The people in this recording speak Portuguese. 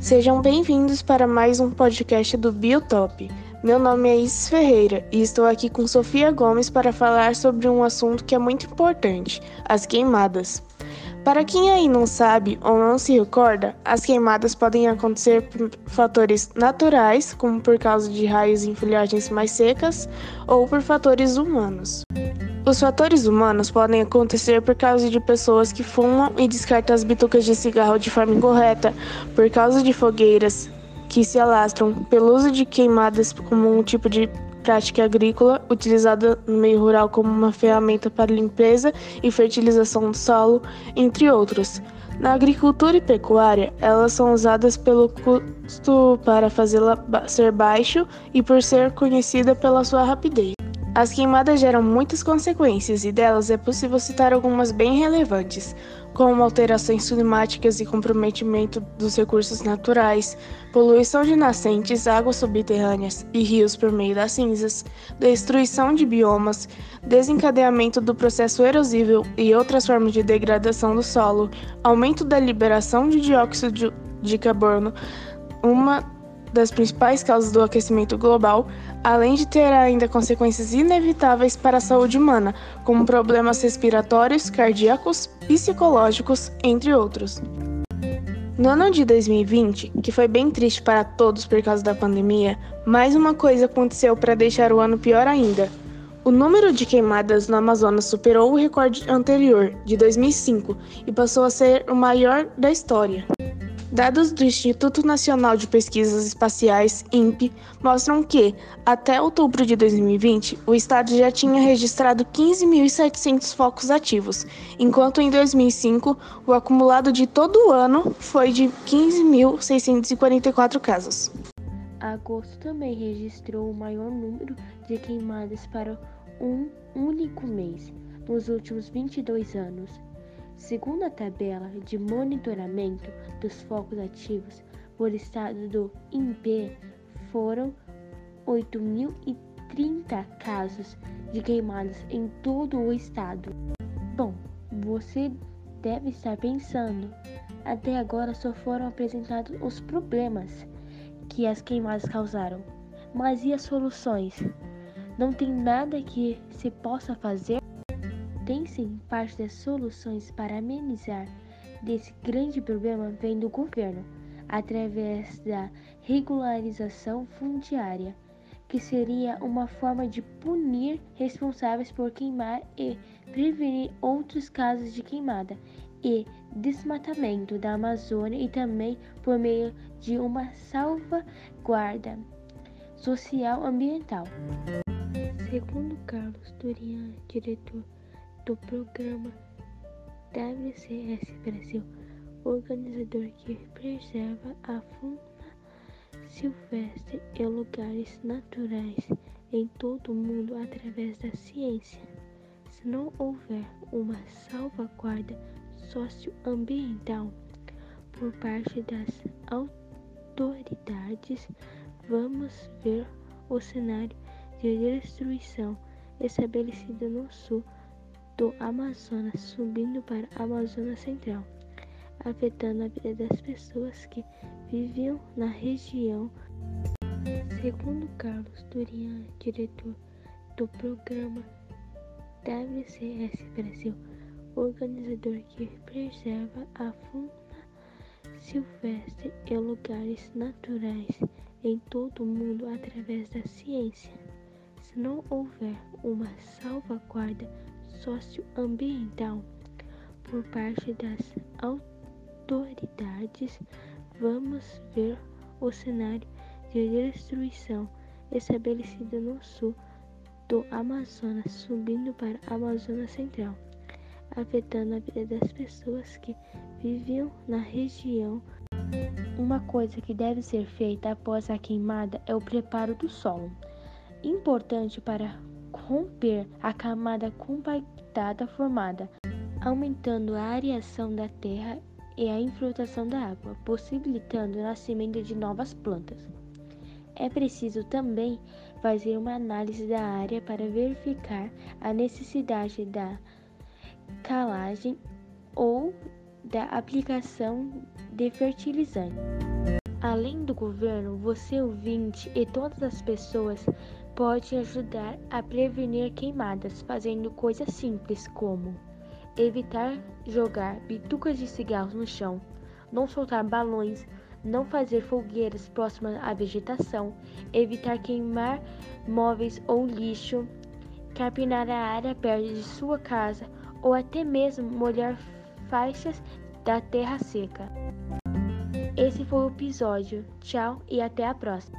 Sejam bem-vindos para mais um podcast do Biotop. Meu nome é Isis Ferreira e estou aqui com Sofia Gomes para falar sobre um assunto que é muito importante: as queimadas. Para quem aí não sabe ou não se recorda, as queimadas podem acontecer por fatores naturais, como por causa de raios em folhagens mais secas, ou por fatores humanos. Os fatores humanos podem acontecer por causa de pessoas que fumam e descartam as bitucas de cigarro de forma incorreta, por causa de fogueiras que se alastram, pelo uso de queimadas como um tipo de prática agrícola utilizada no meio rural como uma ferramenta para limpeza e fertilização do solo, entre outros. Na agricultura e pecuária, elas são usadas pelo custo para fazê-la ser baixo e por ser conhecida pela sua rapidez. As queimadas geram muitas consequências e delas é possível citar algumas bem relevantes, como alterações climáticas e comprometimento dos recursos naturais, poluição de nascentes, águas subterrâneas e rios por meio das cinzas, destruição de biomas, desencadeamento do processo erosível e outras formas de degradação do solo, aumento da liberação de dióxido de carbono, uma das principais causas do aquecimento global, além de ter ainda consequências inevitáveis para a saúde humana, como problemas respiratórios, cardíacos, psicológicos, entre outros. No ano de 2020, que foi bem triste para todos por causa da pandemia, mais uma coisa aconteceu para deixar o ano pior ainda. O número de queimadas no Amazonas superou o recorde anterior, de 2005, e passou a ser o maior da história. Dados do Instituto Nacional de Pesquisas Espaciais, INPE, mostram que, até outubro de 2020, o estado já tinha registrado 15.700 focos ativos, enquanto em 2005 o acumulado de todo o ano foi de 15.644 casos. Agosto também registrou o maior número de queimadas para um único mês nos últimos 22 anos. Segundo a tabela de monitoramento dos focos ativos por estado do INPE, foram 8.030 casos de queimadas em todo o estado. Bom, você deve estar pensando, até agora só foram apresentados os problemas que as queimadas causaram, mas e as soluções? Não tem nada que se possa fazer? Tem sim parte das soluções para amenizar desse grande problema vem do governo, através da regularização fundiária, que seria uma forma de punir responsáveis por queimar e prevenir outros casos de queimada e desmatamento da Amazônia e também por meio de uma salvaguarda social ambiental. Segundo Carlos Durian, diretor do programa WCS Brasil, organizador que preserva a fauna silvestre e lugares naturais em todo o mundo através da ciência. Se não houver uma salvaguarda socioambiental por parte das autoridades, vamos ver o cenário de destruição estabelecido no sul do Amazonas subindo para a Amazônia Central, afetando a vida das pessoas que viviam na região. Segundo Carlos Durian, diretor do programa WCS Brasil, organizador que preserva a fauna silvestre e lugares naturais em todo o mundo através da ciência. Se não houver uma salvaguarda socioambiental por parte das autoridades, vamos ver o cenário de destruição estabelecido no sul do Amazonas, subindo para a Amazônia Central, afetando a vida das pessoas que viviam na região. Uma coisa que deve ser feita após a queimada é o preparo do solo, importante para romper a camada compactada formada, aumentando a areação da terra e a infiltração da água, possibilitando o nascimento de novas plantas. É preciso também fazer uma análise da área para verificar a necessidade da calagem ou da aplicação de fertilizante. Além do governo, você ouvinte e todas as pessoas podem ajudar a prevenir queimadas fazendo coisas simples como evitar jogar bitucas de cigarros no chão, não soltar balões, não fazer fogueiras próximas à vegetação, evitar queimar móveis ou lixo, capinar a área perto de sua casa ou até mesmo molhar faixas da terra seca. Esse foi o episódio. Tchau e até a próxima.